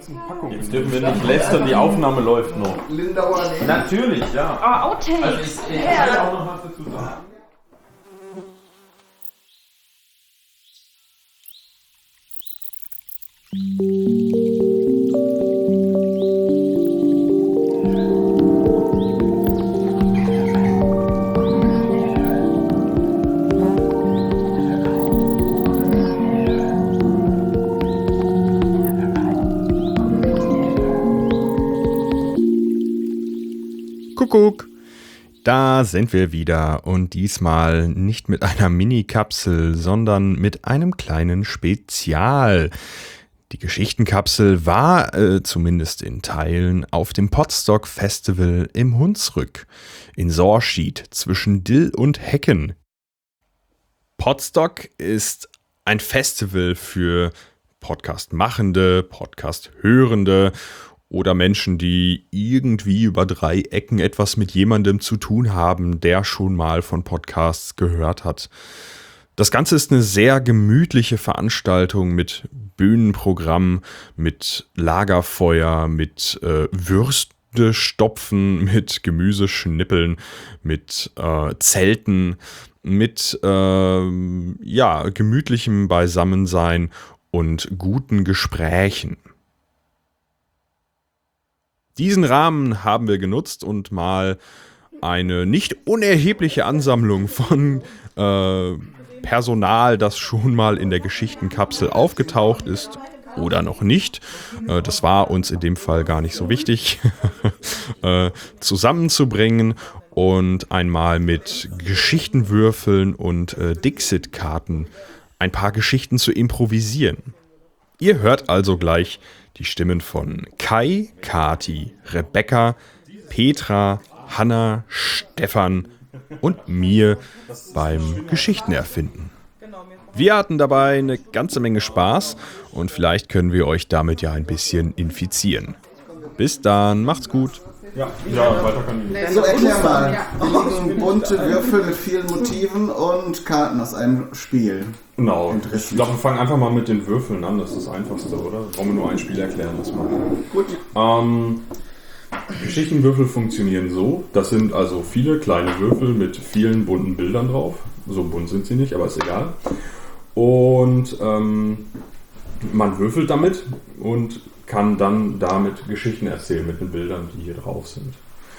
ganzen Packungen. Jetzt dürfen wir nicht lästern, die Aufnahme läuft noch. Lindauer. Natürlich, ja. Oh, Outtakes. Also ich, ich kann ja auch noch was dazu sagen. Sind wir wieder und diesmal nicht mit einer Mini-Kapsel, sondern mit einem kleinen Spezial. Die Geschichtenkapsel war äh, zumindest in Teilen auf dem Potstock Festival im Hunsrück in Sorschied zwischen Dill und Hecken. Potstock ist ein Festival für Podcast-Machende, Podcast-Hörende oder Menschen, die irgendwie über drei Ecken etwas mit jemandem zu tun haben, der schon mal von Podcasts gehört hat. Das Ganze ist eine sehr gemütliche Veranstaltung mit Bühnenprogramm, mit Lagerfeuer, mit äh, Würste stopfen, mit Gemüseschnippeln, mit äh, Zelten, mit äh, ja, gemütlichem Beisammensein und guten Gesprächen. Diesen Rahmen haben wir genutzt und mal eine nicht unerhebliche Ansammlung von äh, Personal, das schon mal in der Geschichtenkapsel aufgetaucht ist oder noch nicht, äh, das war uns in dem Fall gar nicht so wichtig, äh, zusammenzubringen und einmal mit Geschichtenwürfeln und äh, Dixit-Karten ein paar Geschichten zu improvisieren. Ihr hört also gleich die Stimmen von Kai, Kati, Rebecca, Petra, Hanna, Stefan und mir beim Geschichtenerfinden. Wir hatten dabei eine ganze Menge Spaß und vielleicht können wir euch damit ja ein bisschen infizieren. Bis dann, macht's gut. Ja, ja, weiter kann ich nicht. So, erklär mal. Hier liegen bunte Würfel mit vielen Motiven und Karten aus einem Spiel. Genau. Ich glaube, wir fangen einfach mal mit den Würfeln an. Das ist das Einfachste, oder? Brauchen wir nur ein Spiel erklären, das mal. Gut. Ähm, Geschichtenwürfel funktionieren so. Das sind also viele kleine Würfel mit vielen bunten Bildern drauf. So bunt sind sie nicht, aber ist egal. Und ähm, man würfelt damit und kann dann damit Geschichten erzählen mit den Bildern, die hier drauf sind.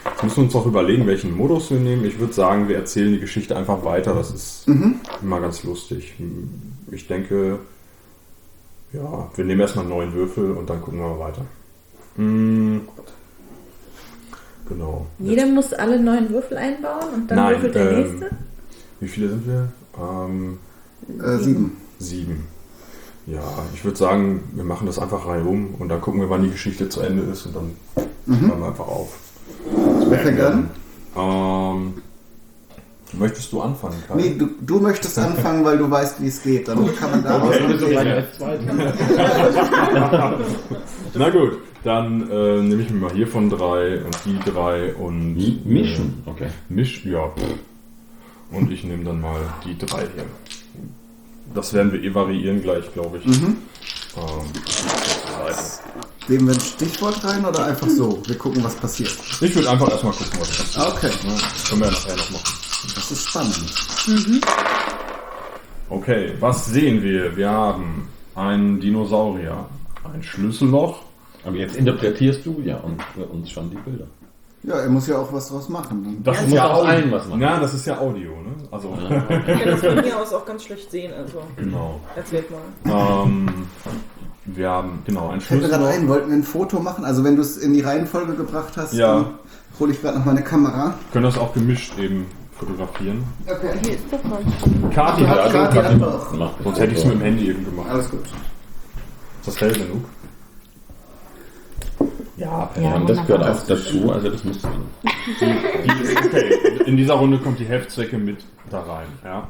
Jetzt müssen wir uns auch überlegen, welchen Modus wir nehmen. Ich würde sagen, wir erzählen die Geschichte einfach weiter. Das ist immer ganz lustig. Ich denke, ja, wir nehmen erstmal einen neuen Würfel und dann gucken wir mal weiter. Mm, Genau. Jeder muss alle neuen Würfel einbauen und dann Nein, würfelt der ähm, nächste. Wie viele sind wir? Ähm, Äh, sieben. sieben. Ja, ich würde sagen, wir machen das einfach reihum und dann gucken wir, wann die Geschichte zu Ende ist und dann hören wir einfach auf. Wer fängt an? Ähm, möchtest du anfangen, Kai? Nee, du, du möchtest anfangen, weil du weißt, wie es geht. Dann kann man da Okay. reden. Na gut, dann äh, nehme ich mir mal hier von drei und die drei und Mischen, okay. Misch, ja. pff. Und ich nehme dann mal die drei hier. Das werden wir eh variieren gleich, glaube ich. Ähm, Seite. Geben wir ein Stichwort rein oder einfach so? Wir gucken, was passiert. Ich würde einfach erstmal gucken, was passiert. Okay, Ne, können wir ja nachher noch machen. das ist spannend. Okay, was sehen wir? Wir haben einen Dinosaurier, ein Schlüsselloch. Aber jetzt interpretierst du ja und für uns schon die Bilder. Ja, er muss ja auch was draus machen. Das Du musst aus allen was machen. Ja, das ist ja Audio, ne? Also, Ich kann das von hier aus auch ganz schlecht sehen, also genau. erzählt mal. Ähm, wir haben, genau, ein Fällt mir gerade ein, wollten wir ein Foto machen? Also wenn du es in die Reihenfolge gebracht hast, Ja. dann hole ich gerade noch meine Kamera. Können das auch gemischt eben fotografieren. Okay. Hier ist doch mal. Kati Hat hat, Kathi hat auch. Mach sonst hätte ich es mit dem Handy eben gemacht. Alles gut. Ist das hell genug? Ja, Ja, das gehört auch dazu, also das musst du. Die, okay, in dieser Runde kommt die Heftzwecke mit da rein, ja.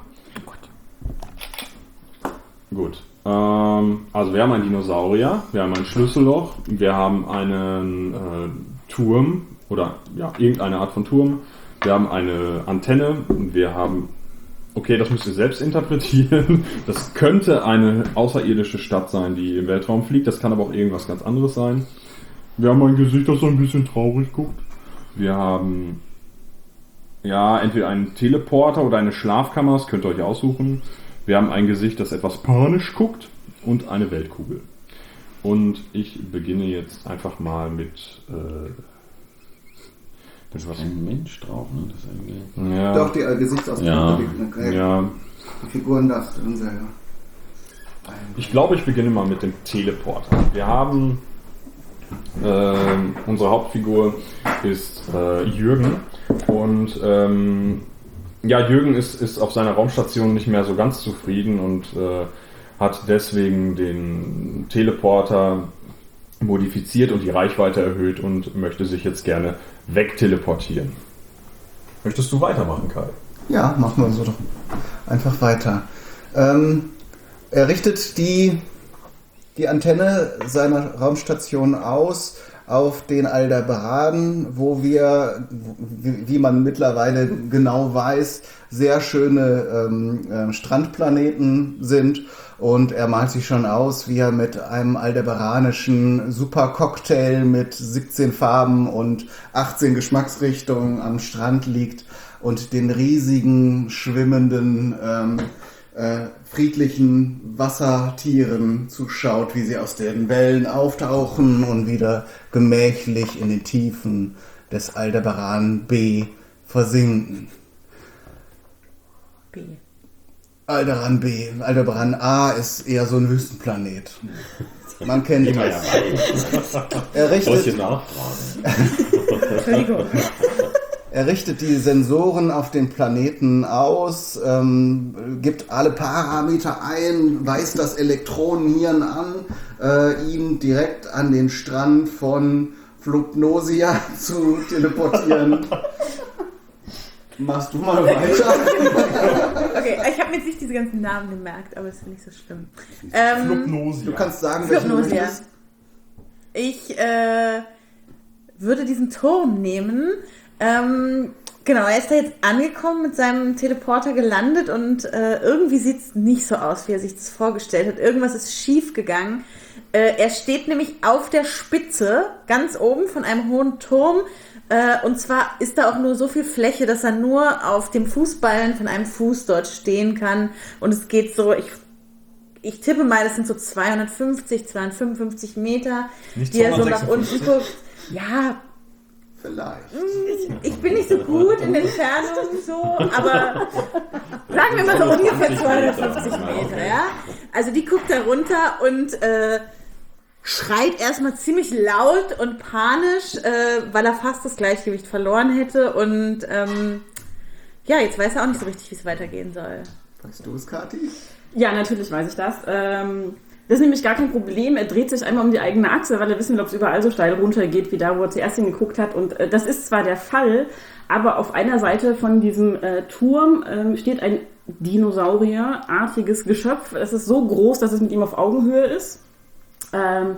Gut. Ähm, also wir haben einen Dinosaurier, wir haben ein Schlüsselloch, wir haben einen äh, Turm oder ja, irgendeine Art von Turm, wir haben eine Antenne und wir haben Okay, das müsst ihr selbst interpretieren. Das könnte eine außerirdische Stadt sein, die im Weltraum fliegt. Das kann aber auch irgendwas ganz anderes sein. Wir haben ein Gesicht, das so ein bisschen traurig guckt. Wir haben ja entweder einen Teleporter oder eine Schlafkammer, das könnt ihr euch aussuchen. Wir haben ein Gesicht, das etwas panisch guckt und eine Weltkugel. Und ich beginne jetzt einfach mal mit. Äh, mit was? Ein Mensch drauf, ne? Das irgendwie... Ja, Doch, die äh, Gesichtsausdrücke, Ja. die, äh, ja. die Figuren darfst du dann selber. Ich glaube, ich beginne mal mit dem Teleporter. Wir haben ähm, unsere Hauptfigur ist äh, Jürgen und ähm, ja, Jürgen ist, ist auf seiner Raumstation nicht mehr so ganz zufrieden und äh, hat deswegen den Teleporter modifiziert und die Reichweite erhöht und möchte sich jetzt gerne wegteleportieren. Möchtest du weitermachen, Kai? Ja, machen wir so doch einfach weiter. Ähm, er richtet die, die Antenne seiner Raumstation aus auf den Aldebaran, wo wir, wie, man mittlerweile genau weiß, sehr schöne ähm, äh, Strandplaneten sind. Und er malt sich schon aus, wie er mit einem aldebaranischen Supercocktail mit 17 Farben und 18 Geschmacksrichtungen am Strand liegt und den riesigen, schwimmenden, ähm, äh, friedlichen Wassertieren zuschaut, wie sie aus den Wellen auftauchen und wieder gemächlich in den Tiefen des Aldebaran B versinken. B. Aldebaran B, Aldebaran A ist eher so ein Wüstenplanet. Man kennt Immer das. ja. Er Solche richtet, Nachfragen. Entschuldigung. Er richtet die Sensoren auf den Planeten aus, ähm, gibt alle Parameter ein, weist das Elektronenhirn an, äh, ihn direkt an den Strand von Flugnosia zu teleportieren. Machst du mal weiter? Okay, ich habe mir jetzt nicht diese ganzen Namen gemerkt, aber das ist nicht so schlimm. Ähm, Du kannst sagen, du Flugnosia. möchtest. Ich äh, würde diesen Turm nehmen. Ähm, genau, er ist da jetzt angekommen, mit seinem Teleporter gelandet und äh, irgendwie sieht es nicht so aus, wie er sich das vorgestellt hat. Irgendwas ist schief gegangen. Äh, er steht nämlich auf der Spitze, ganz oben von einem hohen Turm. Äh, und zwar ist da auch nur so viel Fläche, dass er nur auf dem Fußballen von einem Fuß dort stehen kann. Und es geht so, ich ich tippe mal, das sind so 250, 255 Meter, Nicht die er so nach 256? unten guckt. Ja, Vielleicht. ich bin nicht so gut in der Entfernung so, aber sagen wir mal so ungefähr 250 Meter, ja. Also die guckt da runter und äh, schreit erstmal ziemlich laut und panisch, äh, weil er fast das Gleichgewicht verloren hätte und ähm, ja, jetzt weiß er auch nicht so richtig, wie es weitergehen soll. Weißt du es, Kathi? Ja, natürlich weiß ich das. Ähm, das ist nämlich gar kein Problem. Er dreht sich einmal um die eigene Achse, weil er wissen will, ob es überall so steil runtergeht, wie da, wo er zuerst hingeguckt hat. Und äh, das ist zwar der Fall, aber auf einer Seite von diesem äh, Turm ähm, steht ein Dinosaurierartiges Geschöpf. Es ist so groß, dass es mit ihm auf Augenhöhe ist. Ähm,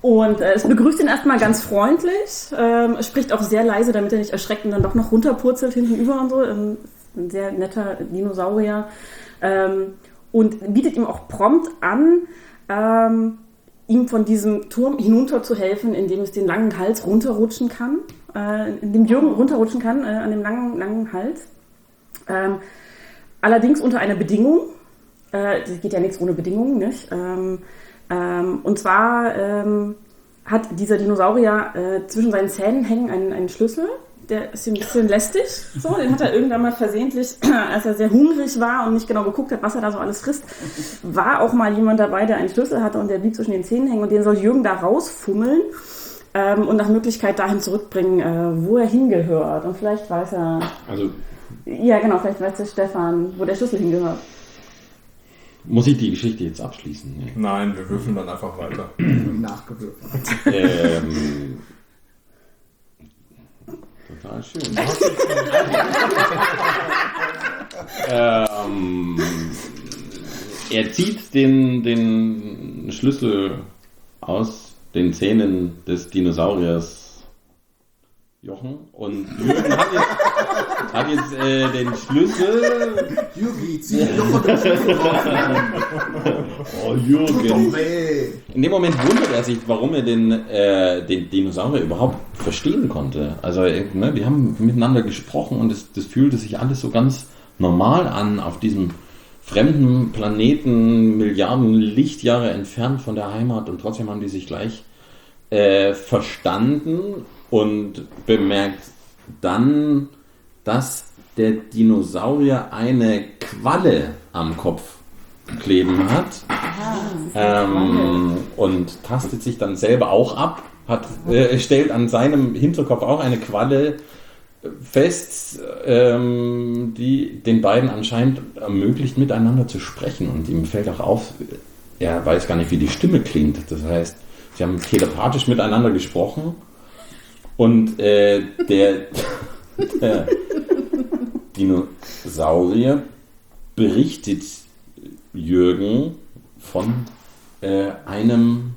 und äh, es begrüßt ihn erstmal ganz freundlich. Ähm, spricht auch sehr leise, damit er nicht erschreckt und dann doch noch runterpurzelt hinten über und so. Ähm, ein sehr netter Dinosaurier. Ähm, und bietet ihm auch prompt an, ähm, ihm von diesem Turm hinunter zu helfen, indem es den langen Hals runterrutschen kann, äh, indem Jürgen runterrutschen kann äh, an dem langen, langen Hals. Ähm, allerdings unter einer Bedingung. Äh, das geht ja nichts ohne Bedingungen, nicht? Ähm, ähm, und zwar ähm, hat dieser Dinosaurier äh, zwischen seinen Zähnen hängen einen, einen Schlüssel. Der ist ein bisschen lästig. So, den hat er irgendwann mal versehentlich, als er sehr hungrig war und nicht genau geguckt hat, was er da so alles frisst, war auch mal jemand dabei, der einen Schlüssel hatte und der blieb zwischen den Zähnen hängen und den soll Jürgen da rausfummeln ähm, und nach Möglichkeit dahin zurückbringen, äh, wo er hingehört. Und vielleicht weiß er, Also ja genau, vielleicht weiß der Stefan, wo der Schlüssel hingehört. muss ich die Geschichte jetzt abschließen? Nee. Nein, wir würfeln dann einfach weiter. Nachgewürfelt. ähm, total schön. ähm, er zieht den, den Schlüssel aus den Zähnen des Dinosauriers Jochen. Und Jürgen hat jetzt, hat jetzt äh, den Schlüssel. Yugi, zieh doch dem Schlüssel raus. Oh, Jürgen. In dem Moment wundert er sich, warum er den, äh, den Dinosaurier überhaupt verstehen konnte. Also, äh, ne, wir haben miteinander gesprochen und es, das fühlte sich alles so ganz normal an auf diesem fremden Planeten, Milliarden Lichtjahre entfernt von der Heimat und trotzdem haben die sich gleich äh, verstanden und bemerkt dann, dass der Dinosaurier eine Qualle am Kopf kleben hat ähm, und tastet sich dann selber auch ab, hat, äh, stellt an seinem Hinterkopf auch eine Qualle fest, ähm, die den beiden anscheinend ermöglicht, miteinander zu sprechen. Und ihm fällt auch auf, er weiß gar nicht, wie die Stimme klingt. Das heißt, sie haben telepathisch miteinander gesprochen und äh, der, der Dinosaurier berichtet Jürgen von äh, einem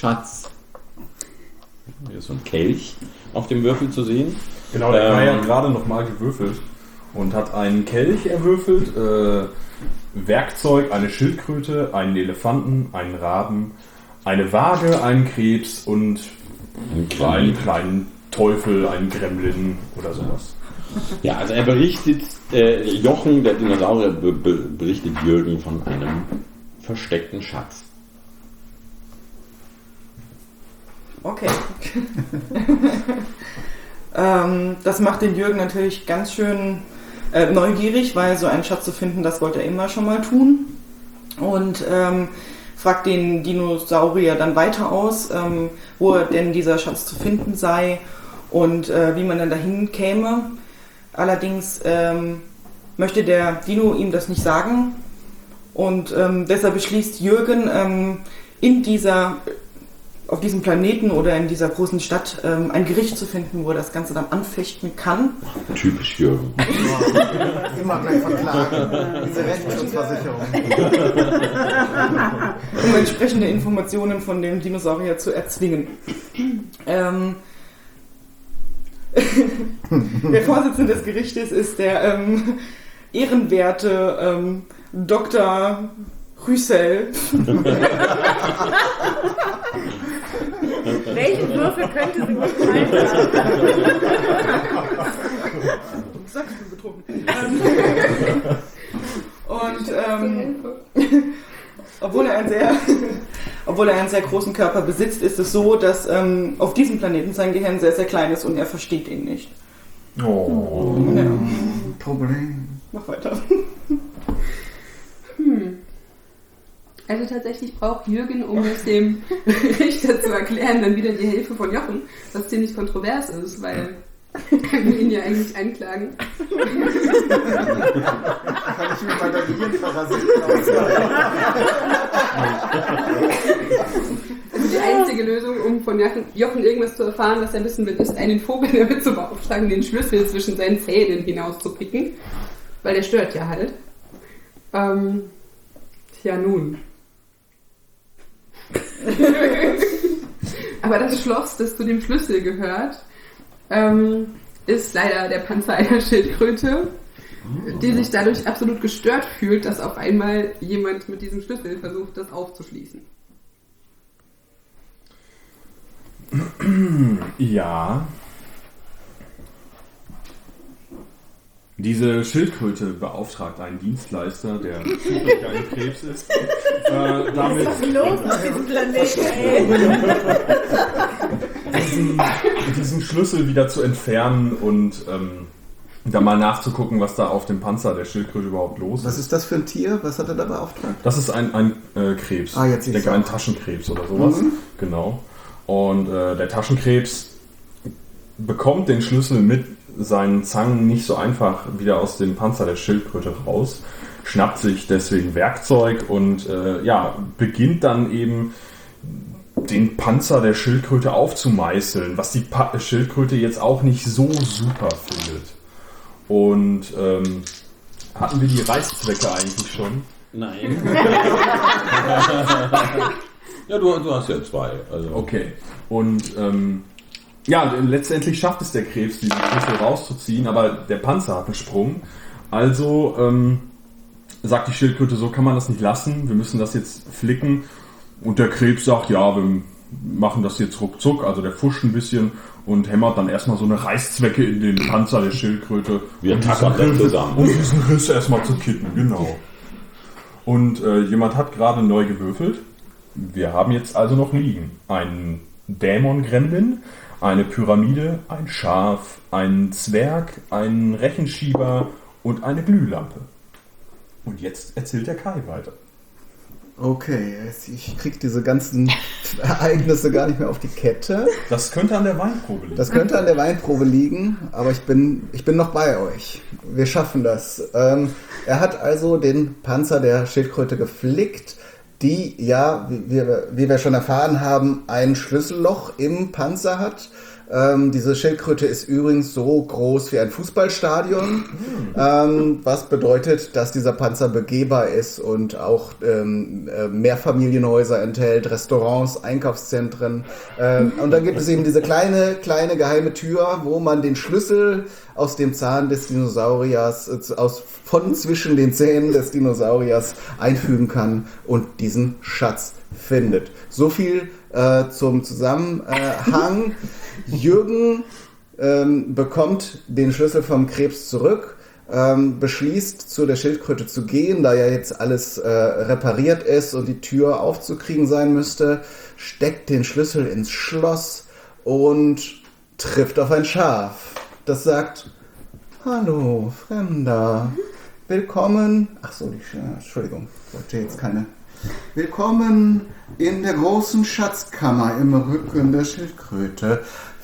Schatz. Hier ist so ein Kelch auf dem Würfel zu sehen. Genau, der Ähm, Kai hat gerade nochmal gewürfelt und hat einen Kelch erwürfelt, äh, Werkzeug, eine Schildkröte, einen Elefanten, einen Raben, eine Waage, einen Krebs und Ein einen kleinen Teufel, einen Gremlin oder sowas. Ja, also er berichtet, äh, Jochen, der Dinosaurier, be be berichtet Jürgen von einem versteckten Schatz. Okay. ähm, das macht den Jürgen natürlich ganz schön äh, neugierig, weil so einen Schatz zu finden, das wollte er immer schon mal tun. Und ähm, fragt den Dinosaurier dann weiter aus, ähm, wo denn dieser Schatz zu finden sei und äh, wie man dann dahin käme. Allerdings ähm, möchte der Dino ihm das nicht sagen und ähm, deshalb beschließt Jürgen ähm, in dieser auf diesem Planeten oder in dieser großen Stadt ähm, ein Gericht zu finden, wo er das Ganze dann anfechten kann. Typisch Jürgen. Immer gleich verklagen. Diese Rechtsschutzversicherung. um entsprechende Informationen von dem Dinosaurier zu erzwingen. Ähm, der Vorsitzende des Gerichtes ist der ähm, ehrenwerte ähm, Dr. Rüssel. Würfel könnte sie gut fallen Sag ich bin betrunken. Ähm, Und ähm, obwohl er einen sehr, obwohl er einen sehr großen Körper besitzt, ist es so, dass ähm, auf diesem Planeten sein Gehirn sehr, sehr klein ist und er versteht ihn nicht. Oh. Ja, Problem. mach weiter. Also tatsächlich braucht Jürgen, um es dem Richter zu erklären, dann wieder die Hilfe von Jochen, was ziemlich kontrovers ist, weil er will ihn ja eigentlich anklagen. Kann ich mit meiner Gehirnparasiten aussagen? Also die einzige Lösung, um von Jochen, Jochen irgendwas zu erfahren, was er wissen will, ist, einen Vogel damit zu beauftragen, den Schlüssel zwischen seinen Zähnen hinauszupicken, weil der stört ja halt. Ähm, tja, nun. Aber das Schloss, das zu dem Schlüssel gehört, ähm, ist leider der Panzer einer Schildkröte, die sich dadurch absolut gestört fühlt, dass auf einmal jemand mit diesem Schlüssel versucht, das aufzuschließen. Ja. Diese Schildkröte beauftragt einen Dienstleister, der zufällig ein Krebs ist, äh, damit Was ist los auf diesem Planeten, ey? diesen, diesen Schlüssel wieder zu entfernen und ähm, da mal nachzugucken, was da auf dem Panzer der Schildkröte überhaupt los Was ist. ist das für ein Tier? Was hat er da beauftragt? Das ist ein, ein äh, Krebs. Ah, jetzt ich denke, ein. Taschenkrebs oder sowas. Mhm. Genau. Und äh, der Taschenkrebs bekommt den Schlüssel mit seinen Zangen nicht so einfach wieder aus dem Panzer der Schildkröte raus, schnappt sich deswegen Werkzeug und äh, ja, beginnt dann eben den Panzer der Schildkröte aufzumeißeln, was die pa Schildkröte jetzt auch nicht so super findet. Und ähm, hatten wir die Reißzwecke eigentlich schon? Nein. ja, du, du hast ja zwei. Also. Okay. Und ähm, Ja, letztendlich schafft es der Krebs, diesen Schlüssel rauszuziehen, aber der Panzer hat einen Sprung. Also ähm, sagt die Schildkröte, so kann man das nicht lassen, wir müssen das jetzt flicken. Und der Krebs sagt, ja, wir machen das jetzt ruckzuck, also der fuscht ein bisschen und hämmert dann erstmal so eine Reißzwecke in den Panzer der Schildkröte. Wir um tackern das zusammen. Um diesen Riss erstmal zu kitten, genau. Und äh, jemand hat gerade neu gewürfelt. Wir haben jetzt also noch liegen einen Dämon-Gremlin, eine Pyramide, ein Schaf, einen Zwerg, einen Rechenschieber und eine Glühlampe. Und jetzt erzählt der Kai weiter. Okay, ich krieg diese ganzen Ereignisse gar nicht mehr auf die Kette. Das könnte an der Weinprobe liegen. Das könnte an der Weinprobe liegen, aber ich bin, ich bin noch bei euch. Wir schaffen das. Ähm, er hat also den Panzer der Schildkröte geflickt, die ja, wie wir, wie wir schon erfahren haben, ein Schlüsselloch im Panzer hat. Ähm, diese Schildkröte ist übrigens so groß wie ein Fußballstadion, ähm, was bedeutet, dass dieser Panzer begehbar ist und auch ähm, äh, Mehrfamilienhäuser enthält, Restaurants, Einkaufszentren. Ähm, und dann gibt es eben diese kleine, kleine geheime Tür, wo man den Schlüssel aus dem Zahn des Dinosauriers, äh, aus, von zwischen den Zähnen des Dinosauriers einfügen kann und diesen Schatz findet. So viel äh, zum Zusammenhang. Jürgen ähm, bekommt den Schlüssel vom Krebs zurück, ähm, beschließt zu der Schildkröte zu gehen, da ja jetzt alles äh, repariert ist und die Tür aufzukriegen sein müsste, steckt den Schlüssel ins Schloss und trifft auf ein Schaf. Das sagt, Hallo, Fremder. Willkommen. Ach so, die Sch- Entschuldigung, ich wollte jetzt keine. Willkommen in der großen Schatzkammer im Rücken der Schildkröte.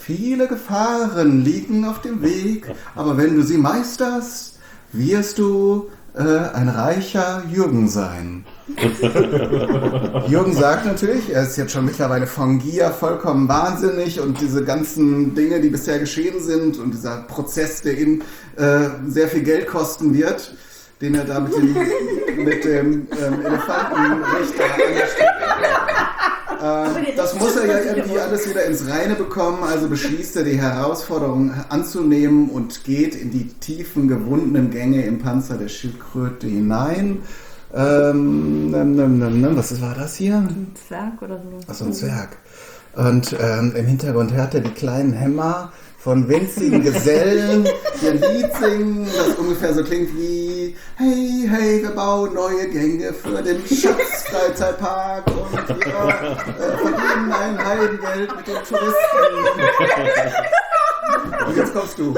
Viele Gefahren liegen auf dem Weg, aber wenn du sie meisterst, wirst du äh, ein reicher Jürgen sein. Jürgen sagt natürlich, er ist jetzt schon mittlerweile von Gier vollkommen wahnsinnig und diese ganzen Dinge, die bisher geschehen sind und dieser Prozess, der ihn äh, sehr viel Geld kosten wird, den er da mit dem, mit dem ähm, Elefantenrichter angestellt ähm, Das muss er ja irgendwie alles wieder ins Reine bekommen, also beschließt er die Herausforderung anzunehmen und geht in die tiefen, gewundenen Gänge im Panzer der Schildkröte hinein. Ähm, nem, nem, nem, was war das hier? Ein Zwerg oder so. Ach so, ein Zwerg. Und ähm, im Hintergrund hört er die kleinen Hämmer von winzigen Gesellen, die ein Lied singen, das ungefähr so klingt wie Hey, hey, wir bauen neue Gänge für den Schatzfreizeitpark und wir äh, verdienen ein Heidengeld mit den Touristen. Und jetzt kommst du.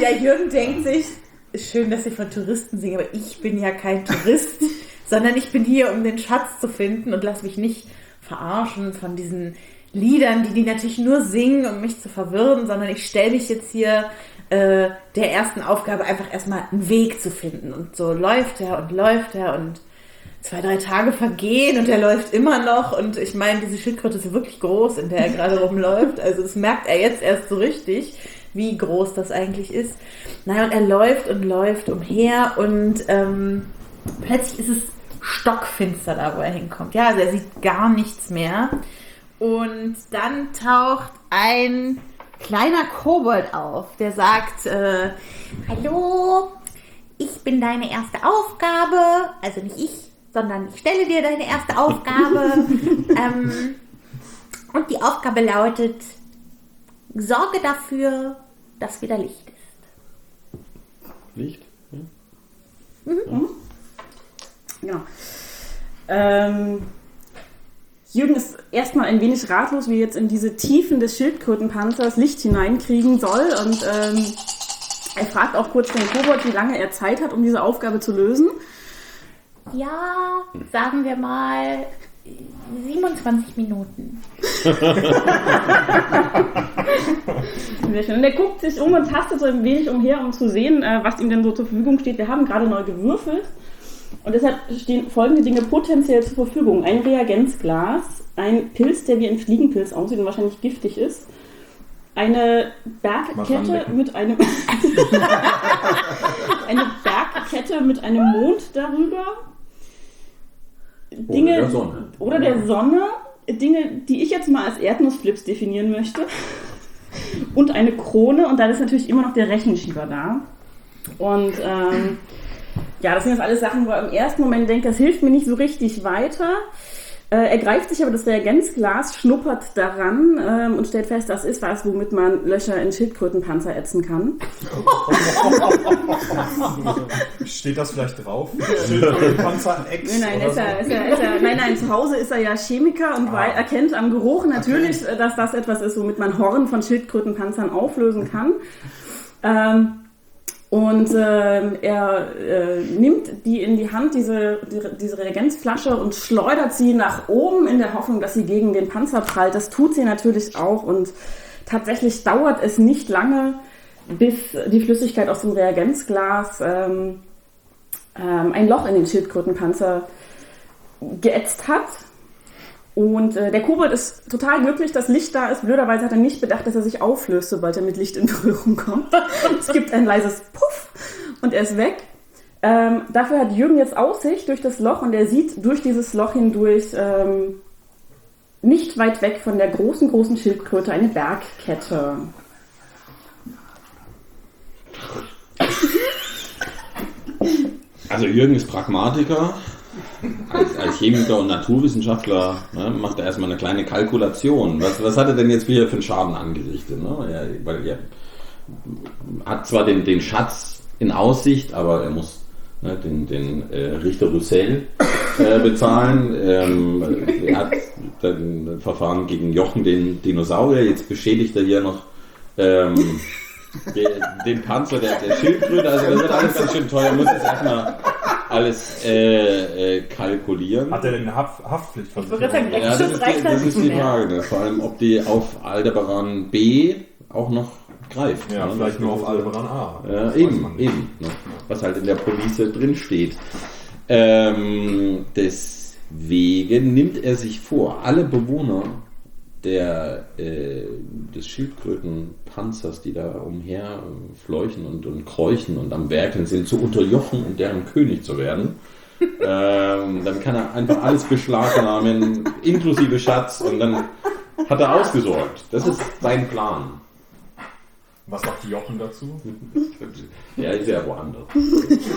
Ja, Jürgen denkt sich, schön, dass ich von Touristen singe, aber ich bin ja kein Tourist, sondern ich bin hier, um den Schatz zu finden und lass mich nicht verarschen von diesen Liedern, die die natürlich nur singen, um mich zu verwirren, sondern ich stelle mich jetzt hier äh, der ersten Aufgabe einfach erstmal einen Weg zu finden. Und so läuft er und läuft er und zwei, drei Tage vergehen und er läuft immer noch. Und ich meine, diese Schildkröte ist wirklich groß, in der er gerade rumläuft. Also das merkt er jetzt erst so richtig, wie groß das eigentlich ist. Naja, und er läuft und läuft umher und ähm, plötzlich ist es stockfinster da, wo er hinkommt. Ja, also er sieht gar nichts mehr. Und dann taucht ein kleiner Kobold auf, der sagt, äh, Hallo, ich bin deine erste Aufgabe, also nicht ich, sondern ich stelle dir deine erste Aufgabe. ähm, und die Aufgabe lautet, sorge dafür, dass wieder Licht ist. Licht? Genau. Ähm, Jürgen ist erstmal ein wenig ratlos, wie er jetzt in diese Tiefen des Schildkrötenpanzers Licht hineinkriegen soll. Und ähm, er fragt auch kurz den Kobold, wie lange er Zeit hat, um diese Aufgabe zu lösen. Ja, sagen wir mal 27 Minuten. Sehr schön. Und er guckt sich um und tastet so ein wenig umher, um zu sehen, äh, was ihm denn so zur Verfügung steht. Wir haben gerade neu gewürfelt. Und deshalb stehen folgende Dinge potenziell zur Verfügung. Ein Reagenzglas, ein Pilz, der wie ein Fliegenpilz aussieht und wahrscheinlich giftig ist. Eine Bergkette mit einem eine Bergkette mit einem Mond darüber. Dinge der Sonne. oder der Sonne. Dinge, die ich jetzt mal als Erdnussflips definieren möchte. und eine Krone und dann ist natürlich immer noch der Rechenschieber da. Und ähm, ja, das sind jetzt alles Sachen, wo er im ersten Moment denkt, das hilft mir nicht so richtig weiter. Äh, er greift sich aber das Reagenzglas, schnuppert daran ähm, und stellt fest, das ist was, womit man Löcher in Schildkrötenpanzer ätzen kann. Steht das vielleicht drauf? Schildkrötenpanzer Ex Nein, nein, oder ist er, ist er, ist er, nein, nein, zu Hause ist er ja Chemiker und wei- erkennt am Geruch natürlich, äh, dass das etwas ist, womit man Horn von Schildkrötenpanzern auflösen kann. Ähm, und ähm, er äh, nimmt die in die Hand, diese, die, diese Reagenzflasche, und schleudert sie nach oben in der Hoffnung, dass sie gegen den Panzer prallt. Das tut sie natürlich auch und tatsächlich dauert es nicht lange, bis die Flüssigkeit aus dem Reagenzglas ähm, ähm, ein Loch in den Schildkrötenpanzer geätzt hat. Und äh, der Kobold ist total glücklich, dass Licht da ist. Blöderweise hat er nicht bedacht, dass er sich auflöst, sobald er mit Licht in Berührung kommt. es gibt ein leises Puff und er ist weg. Ähm, dafür hat Jürgen jetzt Aussicht durch das Loch und er sieht durch dieses Loch hindurch ähm, nicht weit weg von der großen, großen Schildkröte eine Bergkette. Also Jürgen ist Pragmatiker. Als, als Chemiker und Naturwissenschaftler ne, macht er erstmal eine kleine Kalkulation. Was, was hat er denn jetzt wieder für einen Schaden angerichtet? Ne? Er, weil er hat zwar den, den Schatz in Aussicht, aber er muss ne, den, den äh, Richter Roussel äh, bezahlen. Ähm, er hat ein Verfahren gegen Jochen, den Dinosaurier. Jetzt beschädigt er hier noch ähm, den, Panzer der, der Schildkröte. Also das wird alles ganz schön teuer. Er muss jetzt erstmal alles äh, äh, kalkulieren. Hat er denn eine Haft Ich Haftpflichtversicherung? sagen, Ja, das ist, die, da das ist nicht die. Frage. Ne? Vor allem, ob die auf Aldebaran B auch noch greift. Ja, ne? vielleicht nur ist auf so- Aldebaran A. Ja, eben, eben. Ne? Was halt in der Police drin steht. Ähm, deswegen nimmt er sich vor, alle Bewohner der, äh, des Schildkrötenpanzers, die da umher fleuchen und, und kräuchen und am Werkeln sind, zu unterjochen und deren König zu werden. ähm, dann kann er einfach alles beschlagnahmen, inklusive Schatz, und dann hat er ausgesorgt. Das ist sein Plan. Was sagt Jochen dazu? Ja, ist ja woanders.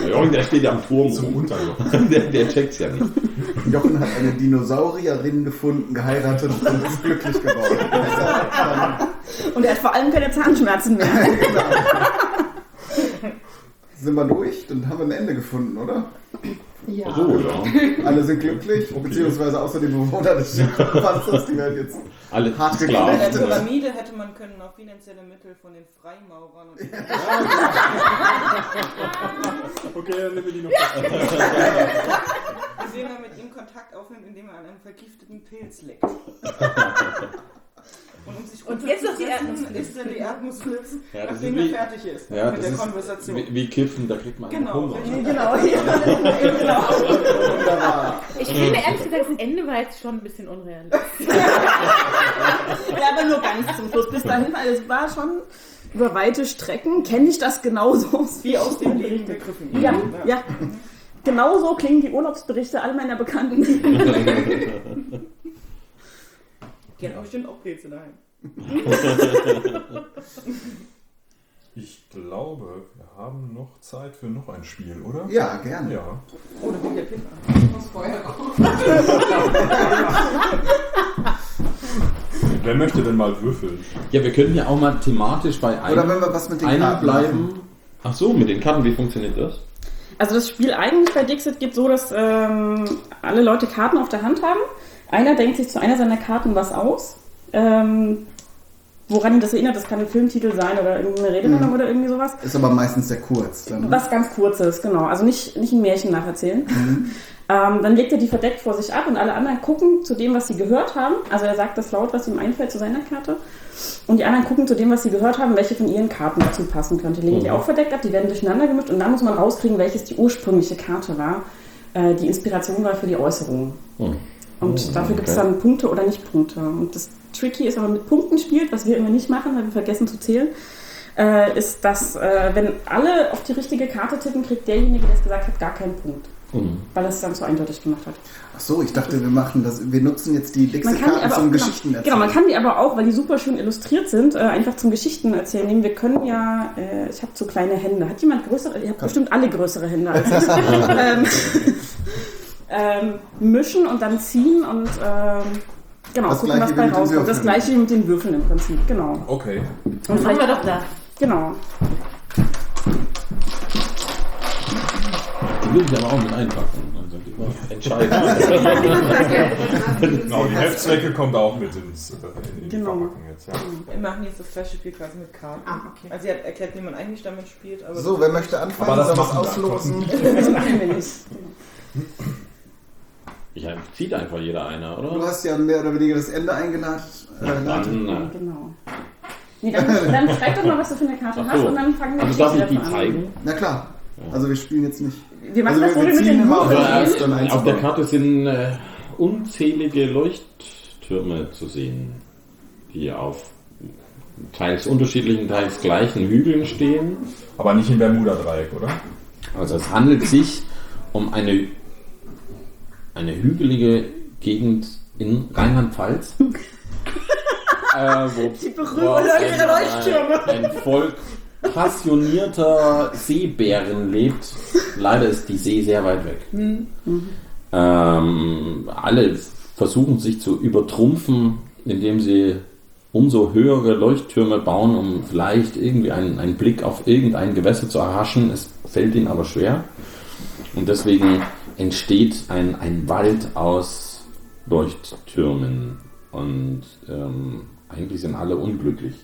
Der Jochen, der steht ja am Turm. Zum. Unterjochen. Der, der checkt's ja nicht. Jochen hat eine Dinosaurierin gefunden, geheiratet und ist glücklich geworden. Und er hat vor allem keine Zahnschmerzen mehr. sind wir durch? Dann haben wir ein Ende gefunden, oder? Ja. So, ja. Alle sind glücklich, beziehungsweise außer die Bewohner des Panzers, die werden jetzt Alle Hart In der. Pyramide hätte man können auf finanzielle Mittel von den Freimaurern und Okay, dann nehmen wir die noch. indem man mit ihm Kontakt aufnimmt, indem er an einem vergifteten Pilz leckt. Und um sich Und jetzt noch die runterzusetzen, isst er die Erdnussflips, Ja, nachdem ist er wie- fertig ist Ja, mit das der ist Konversation. wie, wie Kiffen, da kriegt man einen Genau, Hunger. richtig. genau, ja. genau. wunderbar. Ich finde ehrlich gesagt, das Ende war jetzt schon ein bisschen unrealistisch. Ja, aber nur ganz zum Schluss. Bis dahin, also es war schon über weite Strecken, kenne ich das genauso. Wie aus dem Leben begriffen. Ja, ja. Genau so klingen die Urlaubsberichte all meiner Bekannten. Die hat bestimmt auch Pilze daheim. Ich glaube, wir haben noch Zeit für noch ein Spiel, oder? Ja, gerne. Ja. Oder wie der Pizza. Aus Feuer kommt. Wer möchte denn mal würfeln? Ja, wir könnten ja auch mal thematisch bei Oder einem, wenn wir was mit den Karten bleiben. machen. Ach so, mit den Karten, wie funktioniert das? Also das Spiel eigentlich bei Dixit geht so, dass ähm, alle Leute Karten auf der Hand haben. Einer denkt sich zu einer seiner Karten was aus. Ähm, woran ihn das erinnert, das kann ein Filmtitel sein oder irgendeine Redewendung oder irgendwie sowas. Ist aber meistens sehr kurz. Dann. Was ganz kurzes, genau. Also nicht, nicht ein Märchen nacherzählen. Ähm, dann legt er die verdeckt vor sich ab und alle anderen gucken zu dem, was sie gehört haben. Also er sagt das laut, was ihm einfällt zu seiner Karte. Und die anderen gucken zu dem, was sie gehört haben, welche von ihren Karten dazu passen könnte. Legen die auch verdeckt ab, die werden durcheinander gemischt und dann muss man rauskriegen, welches die ursprüngliche Karte war, äh, die Inspiration war für die Äußerung. Hm. Und Oh, dafür gibt es okay. dann Punkte oder nicht Punkte. Und das Tricky ist, wenn man mit Punkten spielt, was wir immer nicht machen, weil wir vergessen zu zählen, äh, ist, dass äh, wenn alle auf die richtige Karte tippen, kriegt derjenige, der es gesagt hat, gar keinen Punkt. Mhm. weil es dann zu eindeutig gemacht hat. Ach so, ich dachte, wir machen das, wir nutzen jetzt die Man kann die Lexika aber zum auch, Geschichten genau, genau, man kann die aber auch, weil die super schön illustriert sind, äh, einfach zum Geschichten erzählen nehmen. Wir können ja, äh, ich habe so kleine Hände. Hat jemand größere? Ihr habt bestimmt alle größere Hände als ich. ähm, mischen und dann ziehen und ähm, genau, Das gucken, Gleiche was bei mit den rauskommt. Das Würfeln. gleiche wie mit den Würfeln im Prinzip, genau. Okay. Und Machen vielleicht wir doch da. Genau. Die will ich aber auch mit einpacken. Also entscheidend. Genau, die Heftzwecke kommt auch mit ins, äh, in die Genau. Verpackung jetzt. Ja. Wir machen jetzt das gleiche Spiel quasi mit Karten. Ah, okay. Also sie hat erklärt, wie man eigentlich damit spielt. Aber So, wer möchte anfangen? Aber das Soll was auslosen? Das machen wir nicht. Ich zieht einfach jeder einer, Du oder? hast ja mehr oder weniger das Ende eingeladen. Äh, Dann, äh, Genau. Nee, dann, dann schreib doch mal, was du für eine Karte Ach hast so. und dann fangen wir also darf ich die an. zeigen? Na klar. Also wir spielen jetzt nicht. Wir machen Also das so wir wie mit den immer auf der. Karte sind äh, unzählige Leuchttürme zu sehen, die auf teils unterschiedlichen, teils gleichen Hügeln stehen. Aber nicht im Bermuda-Dreieck, oder? Also es handelt sich um eine, eine hügelige Gegend in Rheinland-Pfalz. äh, wo, Die berühmten ihre Leuchttürme. Ein, Volk passionierter Seebären lebt. Leider ist die See sehr weit weg. Ähm, alle versuchen sich zu übertrumpfen, indem sie umso höhere Leuchttürme bauen, um vielleicht irgendwie einen, einen Blick auf irgendein Gewässer zu erhaschen. Es fällt ihnen aber schwer. Und deswegen entsteht ein, ein Wald aus Leuchttürmen. Und ähm, eigentlich sind alle unglücklich.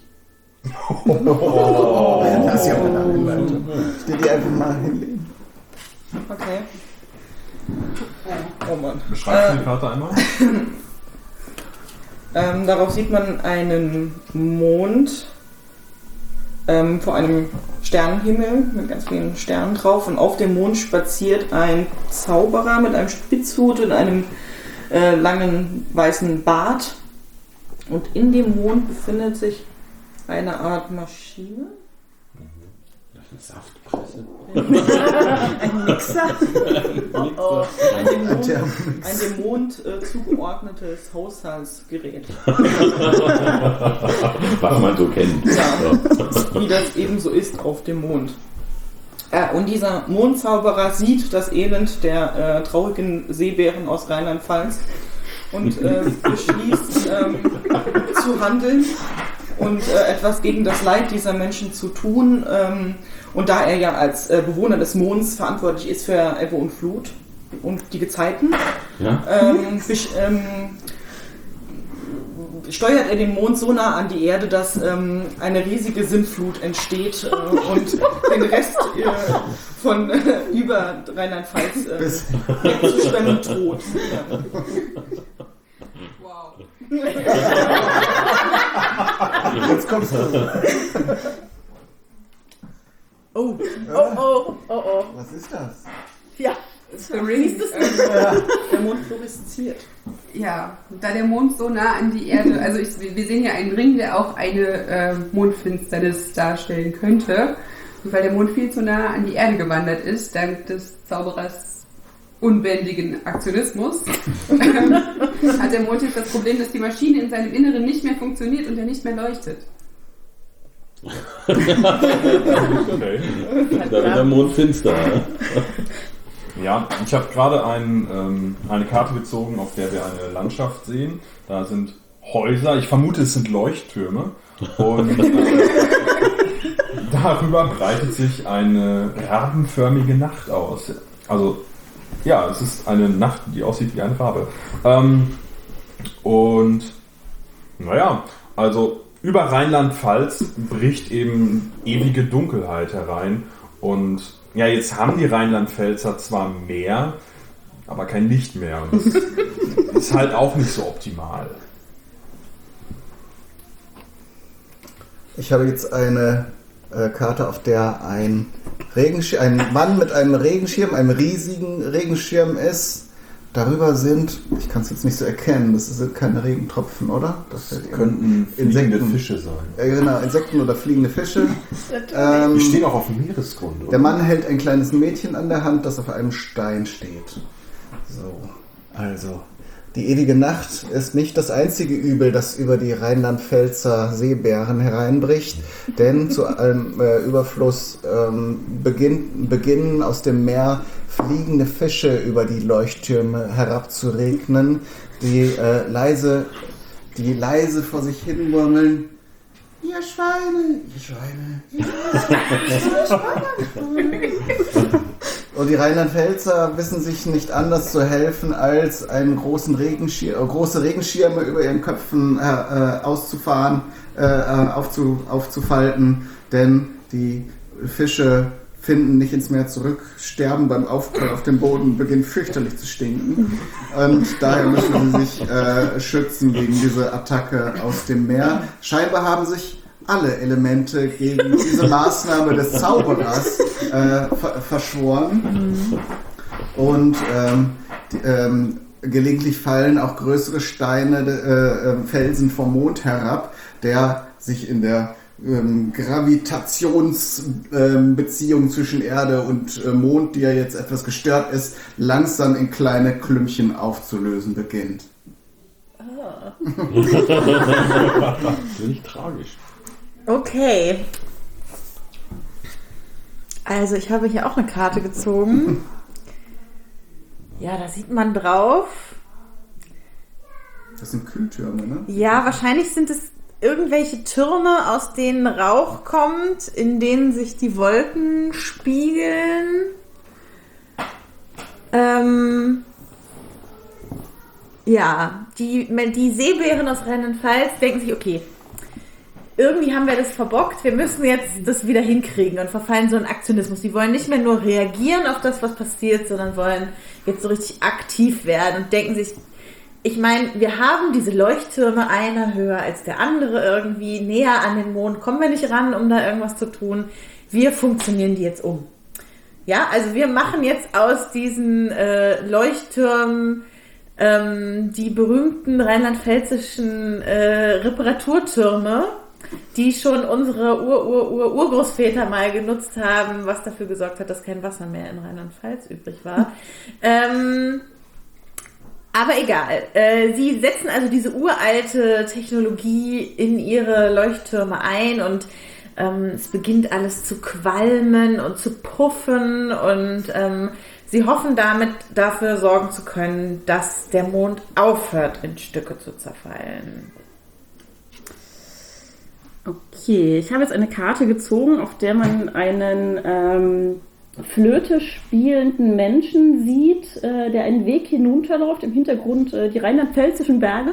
Das ist ja eine Einleitung. Ich will die einfach mal hinlegen. Okay. Oh Mann. Beschreibst du die Karte einmal? Ähm, darauf sieht man einen Mond ähm, vor einem Sternenhimmel mit ganz vielen Sternen drauf. Und auf dem Mond spaziert ein Zauberer mit einem Spitzhut und einem äh, langen weißen Bart. Und in dem Mond befindet sich eine Art Maschine. Saftpresse. Ein Mixer. Oh, oh. Ein dem Mond, ein dem Mond äh, zugeordnetes Haushaltsgerät. Was man so kennt. Ja. wie das eben so ist auf dem Mond. Äh, und dieser Mondzauberer sieht das Elend der äh, traurigen Seebären aus Rheinland-Pfalz und äh, beschließt ähm, zu handeln und äh, etwas gegen das Leid dieser Menschen zu tun. Ähm, und da er ja als äh, Bewohner des Monds verantwortlich ist für Ebbe und Flut und die Gezeiten, Ja? ähm, besch- ähm, steuert er den Mond so nah an die Erde, dass ähm, eine riesige Sintflut entsteht äh, und den Rest äh, von äh, über Rheinland-Pfalz äh, Bis- wegzuschwemmen droht. Wow. Jetzt kommst du. Oh, oh, oh, oh, oh. Was ist das? Ja. The Ring. Der Mond fluoresziert. Ja, da der Mond so nah an die Erde, also ich, wir sehen hier einen Ring, der auch eine äh, Mondfinsternis darstellen könnte. Und weil der Mond viel zu nah an die Erde gewandert ist, dank des Zauberers unbändigen Aktionismus, ähm, hat der Mond jetzt das Problem, dass die Maschine in seinem Inneren nicht mehr funktioniert und er nicht mehr leuchtet. Okay. Da wird der Mond finster. Ja, ich habe gerade ein, ähm, eine Karte gezogen, auf der wir eine Landschaft sehen. Da sind Häuser, ich vermute, es sind Leuchttürme. Und äh, darüber breitet sich eine rabenförmige Nacht aus. Also, ja, es ist eine Nacht, die aussieht wie eine Rabe. Ähm, und, naja, also über Rheinland-Pfalz bricht eben ewige Dunkelheit herein. Und ja, jetzt haben die Rheinland-Pfälzer zwar mehr, aber kein Licht mehr. Und das ist halt auch nicht so optimal. Ich habe jetzt eine äh, Karte, auf der ein, ein Mann mit einem Regenschirm, einem riesigen Regenschirm ist, darüber sind, ich kann es jetzt nicht so erkennen, das sind keine Regentropfen, oder? Das irgendwo- Könnten Insekten. fliegende Fische sein. Äh, genau, Insekten oder fliegende Fische. Ähm, Die stehen auch auf dem Meeresgrund, oder? der Mann hält ein kleines Mädchen an der Hand, das auf einem Stein steht. So, also. Die ewige Nacht ist nicht das einzige Übel, das über die Rheinland-Pfälzer Seebären hereinbricht, denn zu allem äh, Überfluss ähm, beginn, beginnen aus dem Meer fliegende Fische über die Leuchttürme herabzuregnen, die äh, leise, die leise vor sich hin murmeln. Ihr Schweine, ihr Schweine. Und die Rheinland-Pfälzer wissen sich nicht anders zu helfen, als einen großen Regenschir äh, große Regenschirme über ihren Köpfen äh, äh, auszufahren, äh, äh, aufzu aufzufalten, denn die Fische finden nicht ins Meer zurück, sterben beim Aufprall auf dem Boden, beginnen fürchterlich zu stinken. Und daher müssen sie sich äh, schützen gegen diese Attacke aus dem Meer. Scheinbar haben sich alle Elemente gegen diese Maßnahme des Zauberers äh, ver verschworen. Und ähm, die, ähm, gelegentlich fallen auch größere Steine, äh, äh, Felsen vom Mond herab, der sich in der ähm, Gravitationsbeziehung zwischen Erde und äh, Mond, die ja jetzt etwas gestört ist, langsam in kleine Klümpchen aufzulösen beginnt. Nicht tragisch. Okay. Also ich habe hier auch eine Karte gezogen. Ja, da sieht man drauf. Das sind Kühltürme, ne? Ja, wahrscheinlich sind es irgendwelche Türme, aus denen Rauch kommt, in denen sich die Wolken spiegeln. Ähm, ja, die, die Seebären aus Rheinland-Pfalz denken sich, okay, irgendwie haben wir das verbockt, wir müssen jetzt das wieder hinkriegen und verfallen so in Aktionismus. Die wollen nicht mehr nur reagieren auf das, was passiert, sondern wollen jetzt so richtig aktiv werden und denken sich, ich meine, wir haben diese Leuchttürme, einer höher als der andere irgendwie, näher an den Mond kommen wir nicht ran, um da irgendwas zu tun. Wir funktionieren die jetzt um. Ja, also wir machen jetzt aus diesen äh, Leuchttürmen ähm, die berühmten rheinland-pfälzischen äh, Reparaturtürme, die schon unsere Ur-Ur-Ur-Urgroßväter mal genutzt haben, was dafür gesorgt hat, dass kein Wasser mehr in Rheinland-Pfalz übrig war. ähm, aber egal. Äh, sie setzen also diese uralte Technologie in ihre Leuchttürme ein und ähm, es beginnt alles zu qualmen und zu puffen und ähm, sie hoffen damit dafür sorgen zu können, dass der Mond aufhört in Stücke zu zerfallen. Okay, ich habe jetzt eine Karte gezogen, auf der man einen ähm, Flöte spielenden Menschen sieht, äh, der einen Weg hinunterläuft, im Hintergrund äh, die rheinland-pfälzischen Berge.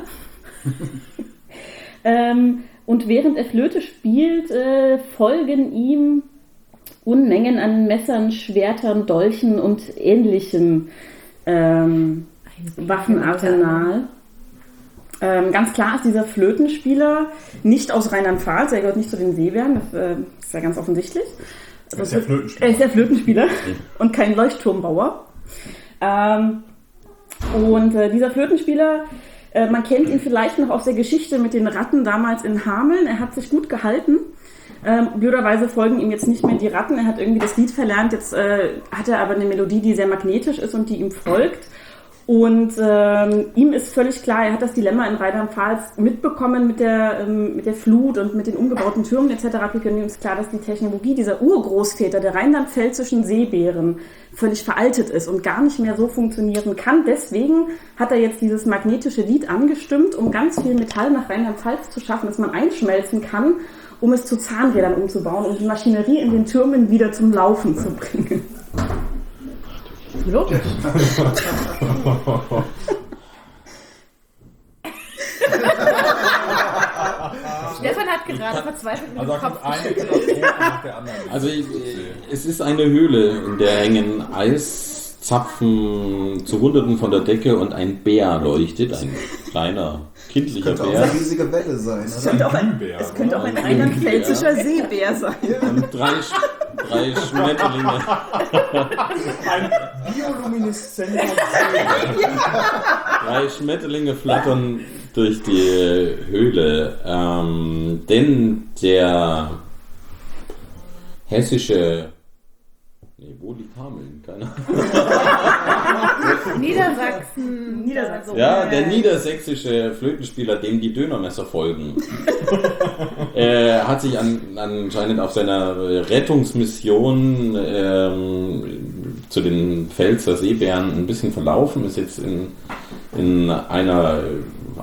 ähm, und während er Flöte spielt, äh, folgen ihm Unmengen an Messern, Schwertern, Dolchen und ähnlichem ähm, Waffenarsenal. Ähm, ganz klar ist dieser Flötenspieler nicht aus Rheinland-Pfalz, er gehört nicht zu den Seebären, das äh, ist ja ganz offensichtlich. Er ist der Flötenspieler. Er ist der Flötenspieler und kein Leuchtturmbauer. Ähm, und äh, dieser Flötenspieler, äh, man kennt ihn vielleicht noch aus der Geschichte mit den Ratten damals in Hameln. Er hat sich gut gehalten. Ähm, blöderweise folgen ihm jetzt nicht mehr die Ratten. Er hat irgendwie das Lied verlernt. Jetzt äh, hat er aber eine Melodie, die sehr magnetisch ist und die ihm folgt. Und ähm, ihm ist völlig klar, er hat das Dilemma in Rheinland-Pfalz mitbekommen mit der, ähm, mit der Flut und mit den umgebauten Türmen etc. Und ihm ist klar, dass die Technologie dieser Urgroßväter der rheinland-pfälzischen Seebären völlig veraltet ist und gar nicht mehr so funktionieren kann. Deswegen hat er jetzt dieses magnetische Lied angestimmt, um ganz viel Metall nach Rheinland-Pfalz zu schaffen, dass man einschmelzen kann, um es zu Zahnrädern umzubauen und die Maschinerie in den Türmen wieder zum Laufen zu bringen. Logisch. Stefan hat gerade verzweifelt mit Also dem Kopf kommt eine geschüttelt. Katastrophe nach der anderen. Also ich, es ist eine Höhle, in der hängen Eiszapfen zu Hunderten von der Decke und ein Bär leuchtet, ein kleiner kindlicher Könnte auch Bär. eine riesige Welle sein. Es Oder? könnte auch ein, Glühbär, es könnte auch ein oder? rheinland-pfälzischer Seebär sein. Und drei, drei Schmetterlinge. Ein biolumineszenter Drei Schmetterlinge flattern durch die Höhle. Ähm, denn der hessische. Wo liegt Hameln? Keine Ahnung. Niedersachsen. Niedersachsen. Ja, der niedersächsische Flötenspieler, dem die Dönermesser folgen, äh, hat sich an, anscheinend auf seiner Rettungsmission ähm, zu den Pfälzer Seebären ein bisschen verlaufen, ist jetzt in, in einer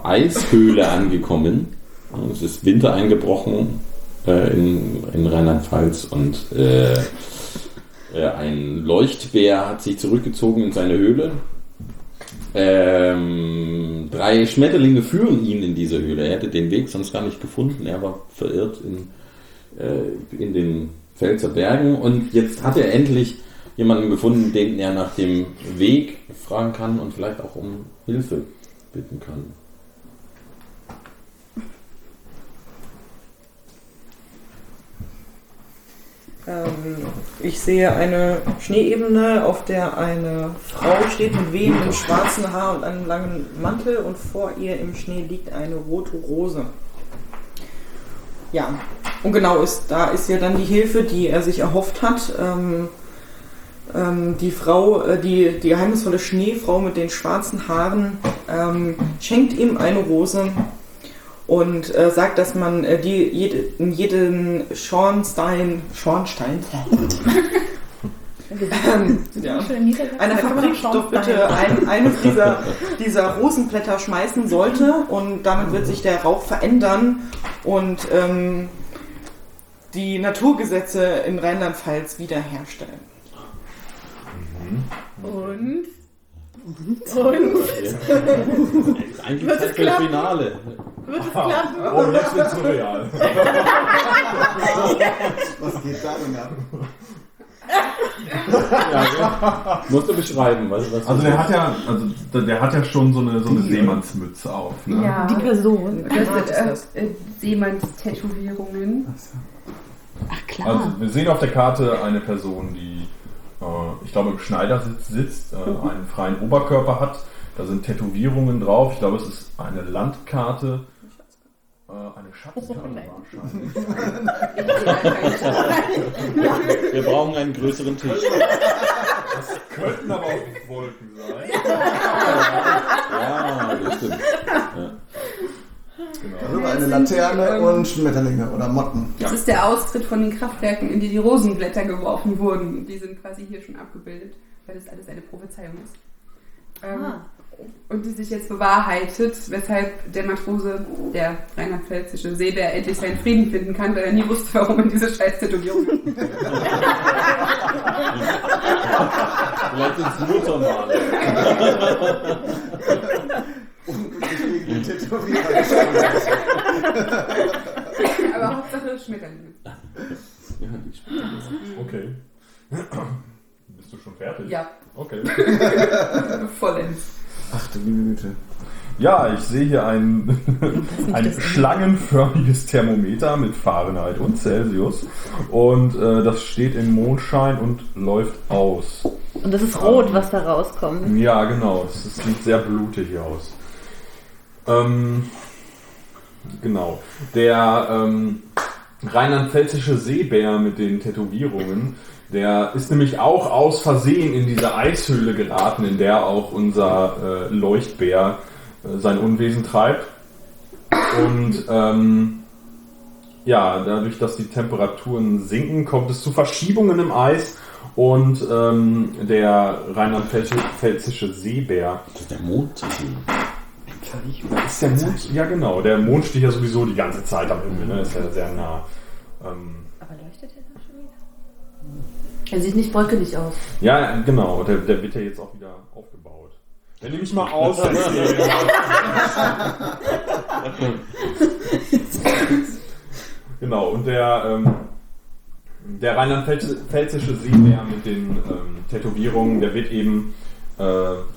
Eishöhle angekommen. Es ist Winter eingebrochen äh, in, in Rheinland-Pfalz und äh, ein Leuchtbär hat sich zurückgezogen in seine Höhle. Ähm, drei Schmetterlinge führen ihn in diese Höhle. Er hätte den Weg sonst gar nicht gefunden. Er war verirrt in, äh, in den Pfälzer Bergen. Und jetzt hat er endlich jemanden gefunden, den er nach dem Weg fragen kann und vielleicht auch um Hilfe bitten kann. Ich sehe eine Schneeebene, auf der eine Frau steht mit wehendem schwarzen Haar und einem langen Mantel und vor ihr im Schnee liegt eine rote Rose. Ja, und genau ist, da ist ja dann die Hilfe, die er sich erhofft hat. Ähm, ähm, die Frau, äh, die, die geheimnisvolle Schneefrau mit den schwarzen Haaren ähm, schenkt ihm eine Rose und äh, sagt, dass man äh, die, jede, in jeden Schornstein, Schornstein, ähm, ja, einer Fabrik doch bitte ein, eine dieser, dieser Rosenblätter schmeißen sollte und damit wird sich der Rauch verändern und ähm, die Naturgesetze in Rheinland-Pfalz wiederherstellen. Und? Eigentlich Zeit für das Finale. Wird es klappen? Oh, jetzt wird's surreal. Was geht da denn ab? Ja, musst du beschreiben, was, was Also der hat ja, also der- der hat ja schon so eine, so eine Seemannsmütze auf. Ne? Ja, Die Person. das sind ist das? äh, äh, Seemanns-Tätowierungen. Ach klar. Also wir sehen auf der Karte eine Person, die, äh, ich glaube, im Schneidersitz sitzt, äh, einen freien Oberkörper hat. Da sind Tätowierungen drauf. Ich glaube, es ist eine Landkarte. Äh, eine Schatzkarte wahrscheinlich. Wir brauchen einen größeren Tisch. Könnten aber auch Wolken sein. Ja, das stimmt. Genau. Darüber eine Laterne und Schmetterlinge oder Motten. Das ist der Austritt von den Kraftwerken, in die die Rosenblätter geworfen wurden. Die sind quasi hier schon abgebildet, weil das alles eine Prophezeiung ist. Ähm, Ah. Und die sich jetzt bewahrheitet, weshalb der Matrose, der rheinland-pfälzische Seebär, endlich seinen Frieden finden kann, weil er nie wusste, warum er diese scheiß Tätowierung hat. Vielleicht Tätowierer geschossen. Aber Hauptsache Schmetterlinge. Ja, die spielen. Okay. Bist du schon fertig? Ja, Okay. vollends. Ach du liebe Güte. Ja, ich sehe hier ein, ein schlangenförmiges Thermometer mit Fahrenheit und Celsius. Und äh, das steht im Mondschein und läuft aus. Und das ist rot, was da rauskommt. Ja, genau. Es, es sieht sehr blutig aus. Ähm, genau. Der ähm, rheinland-pfälzische Seebär mit den Tätowierungen, der ist nämlich auch aus Versehen in diese Eishöhle geraten, in der auch unser äh, Leuchtbär äh, sein Unwesen treibt. Und ähm, ja, dadurch, dass die Temperaturen sinken, kommt es zu Verschiebungen im Eis und ähm, der rheinland-pfälzische Seebär der Mond ist der Mond? Ja, genau. Der Mond steht ja sowieso die ganze Zeit am Himmel, ne? Ist ja sehr nah. Ähm, Aber leuchtet er da schon wieder? Er sieht nicht wolkelig aus. ja, genau. Der, der wird ja jetzt auch wieder aufgebaut. Dann nehme ich mal aus. dass die- genau, und der, ähm, der rheinland-pfälzische Seebär mit den ähm, Tätowierungen, der wird eben äh,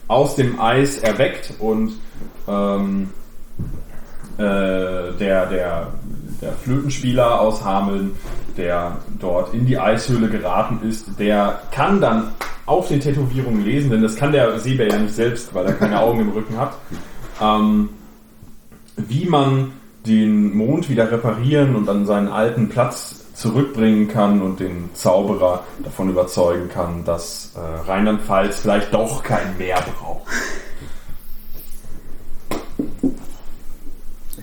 aus dem Eis erweckt und ähm, äh, der, der, der Flötenspieler aus Hameln, der dort in die Eishöhle geraten ist, der kann dann auf den Tätowierungen lesen, denn das kann der Seebär ja nicht selbst, weil er keine Augen im Rücken hat, ähm, wie man den Mond wieder reparieren und an seinen alten Platz zurückbringen kann und den Zauberer davon überzeugen kann, dass äh, Rheinland-Pfalz vielleicht doch kein Meer braucht.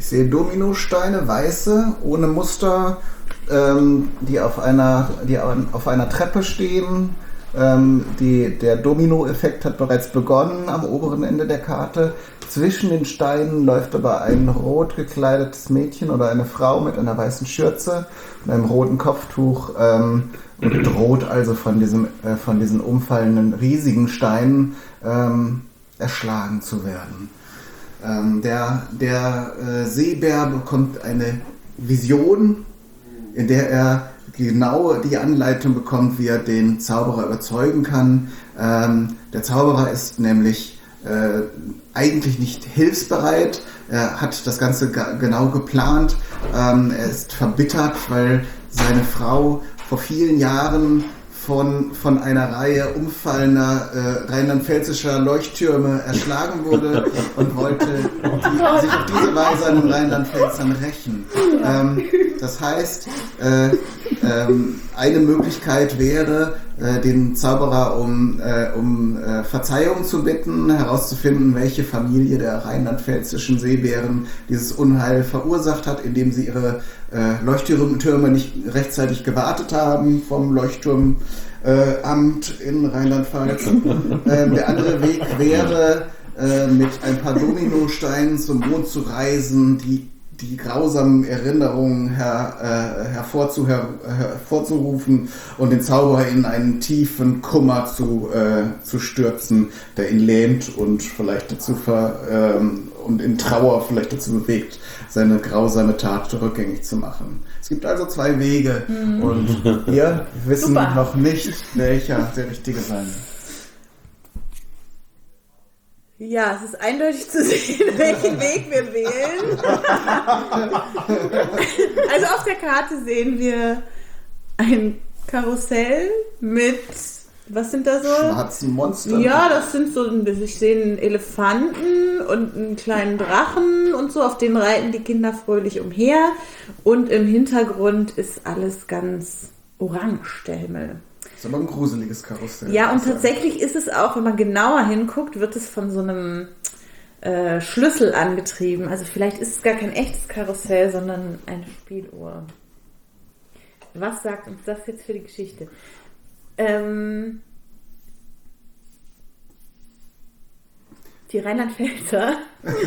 Sehe Dominosteine, weiße, ohne Muster, ähm, die, auf einer, die auf einer Treppe stehen. Ähm, die, der Domino-Effekt hat bereits begonnen am oberen Ende der Karte. Zwischen den Steinen läuft aber ein rot gekleidetes Mädchen oder eine Frau mit einer weißen Schürze und einem roten Kopftuch ähm, und droht also von, diesem, äh, von diesen umfallenden riesigen Steinen ähm, erschlagen zu werden. Ähm, der der äh, Seebär bekommt eine Vision, in der er genau die Anleitung bekommt, wie er den Zauberer überzeugen kann. Ähm, der Zauberer ist nämlich äh, eigentlich nicht hilfsbereit. Er hat das Ganze ga- genau geplant. Ähm, er ist verbittert, weil seine Frau vor vielen Jahren von, von einer Reihe umfallender äh, rheinland-pfälzischer Leuchttürme erschlagen wurde und wollte die, sich auf diese Weise an den Rheinland-Pfälzern rächen. Ähm, das heißt, äh, ähm, eine Möglichkeit wäre, äh, den Zauberer um, äh, um äh, Verzeihung zu bitten, herauszufinden, welche Familie der rheinland-pfälzischen Seebären dieses Unheil verursacht hat, indem sie ihre äh, Leuchttürme nicht rechtzeitig gewartet haben vom Leuchtturmamt äh, Amt in Rheinland-Pfalz. ähm, der andere Weg wäre, äh, mit ein paar Dominosteinen zum Mond zu reisen, die die grausamen Erinnerungen her, äh, hervorzu, her, hervorzurufen und den Zauberer in einen tiefen Kummer zu, äh, zu stürzen, der ihn lähmt und vielleicht dazu ver, ähm, und in Trauer vielleicht dazu bewegt, seine grausame Tat rückgängig zu machen. Es gibt also zwei Wege und wir wissen Super. noch nicht, welcher der richtige sein wird. Ja, es ist eindeutig zu sehen, welchen Weg wir wählen. Also auf der Karte sehen wir ein Karussell mit, was sind da so? Schwarzen Monster. Ja, das sind so, ich sehe einen Elefanten und einen kleinen Drachen und so, auf denen reiten die Kinder fröhlich umher. Und im Hintergrund ist alles ganz orange, der Himmel. Ist aber ein gruseliges Karussell. Ja, und sagen. tatsächlich ist es auch, wenn man genauer hinguckt, wird es von so einem äh, Schlüssel angetrieben. Also vielleicht ist es gar kein echtes Karussell, sondern eine Spieluhr. Was sagt uns das jetzt für die Geschichte? Ähm, die Rheinland-Pfälzer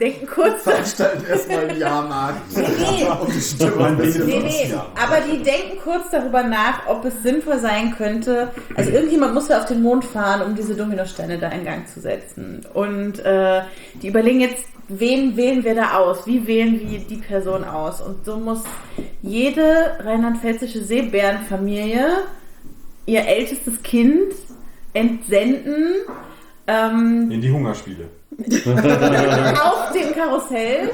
denken kurz Veranstalten erstmal einen Jahrmarkt. Nee. um die Stimmung ein bisschen Nee, nee, aber die denken kurz darüber nach, ob es sinnvoll sein könnte. Also irgendjemand muss ja auf den Mond fahren, um diese Dominosteine da in Gang zu setzen. Und äh, die überlegen jetzt, wen wählen wir da aus? Wie wählen wir die Person aus? Und so muss jede rheinland-pfälzische Seebärenfamilie ihr ältestes Kind entsenden. Ähm, In die Hungerspiele. auf dem Karussell,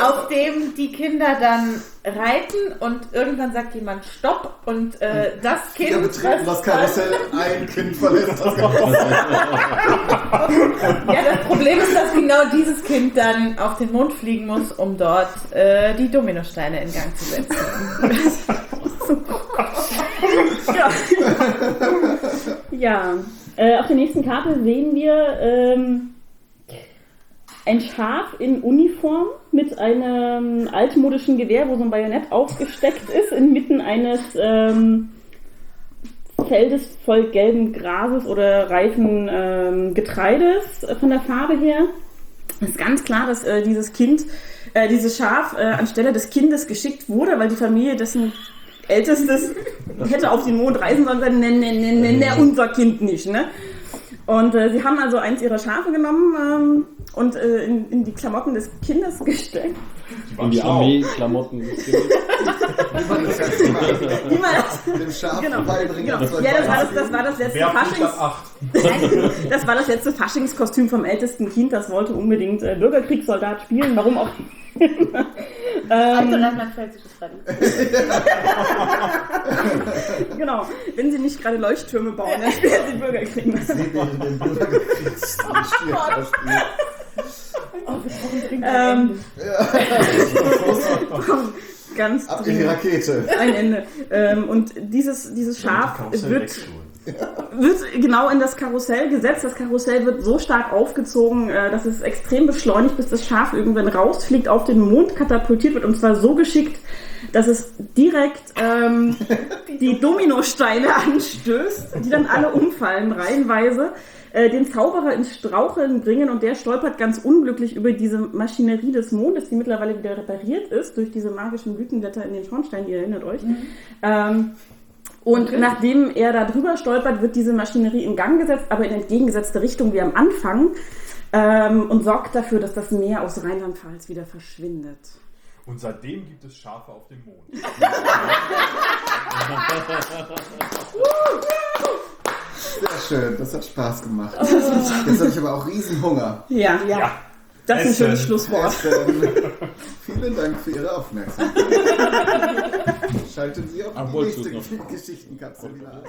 auf dem die Kinder dann reiten und irgendwann sagt jemand Stopp und äh, das Kind. Wir betreten das Karussell, ein Kind verlässt das Karussell. Ja, das Problem ist, dass genau dieses Kind dann auf den Mond fliegen muss, um dort äh, die Dominosteine in Gang zu setzen. Ja. ja. Äh, auf der nächsten Karte sehen wir ähm, ein Schaf in Uniform mit einem altmodischen Gewehr, wo so ein Bajonett aufgesteckt ist, inmitten eines ähm, Feldes voll gelben Grases oder reifen ähm, Getreides von der Farbe her. Es ist ganz klar, dass äh, dieses Kind, äh, dieses Schaf äh, anstelle des Kindes geschickt wurde, weil die Familie dessen Ältestes hätte auf den Mond reisen sollen, sagen, ne, ne, ne, ne, ne, unser Kind nicht, ne? Und äh, sie haben also eins ihrer Schafe genommen ähm, und äh, in, in die Klamotten des Kindes gesteckt. In die Armee-Klamotten. Niemand. Wie man das, Dem Schaf genau, beibringen. genau. Ja, das war das, das war das letzte Faschings... ab 8. Nein, das war das letzte Faschingskostüm vom ältesten Kind. Das wollte unbedingt äh, Bürgerkriegssoldat spielen. Warum auch Alte rheinland-pfälzisches Radio. genau. Wenn sie nicht gerade Leuchttürme bauen, dann spielen sie Bürgerkrieg. Seht ihr den Bürgerkriegsspiel? Ähm, ganz Ab in die dringend. Rakete. Ein Ende. Ähm, und dieses, dieses Schaf wird, wird genau in das Karussell gesetzt. Das Karussell wird so stark aufgezogen, äh, dass es extrem beschleunigt, bis das Schaf irgendwann rausfliegt, auf den Mond katapultiert wird und zwar so geschickt, dass es direkt ähm, die Dominosteine anstößt, die dann alle umfallen, reihenweise, äh, den Zauberer ins Straucheln bringen und der stolpert ganz unglücklich über diese Maschinerie des Mondes, die mittlerweile wieder repariert ist durch diese magischen Blütenblätter in den Schornstein, ihr erinnert euch. Ähm, und nachdem er da drüber stolpert, wird diese Maschinerie in Gang gesetzt, aber in entgegengesetzte Richtung wie am Anfang ähm, und sorgt dafür, dass das Meer aus Rheinland-Pfalz wieder verschwindet. Und seitdem gibt es Schafe auf dem Mond. Sehr schön, das hat Spaß gemacht. Jetzt habe ich aber auch riesen Hunger. Ja, ja. Das ist ein Essen. schönes Schlusswort. Vielen Dank für Ihre Aufmerksamkeit. Schalten Sie auf Ach, die nächste? Geschichtenkapsel wieder ein.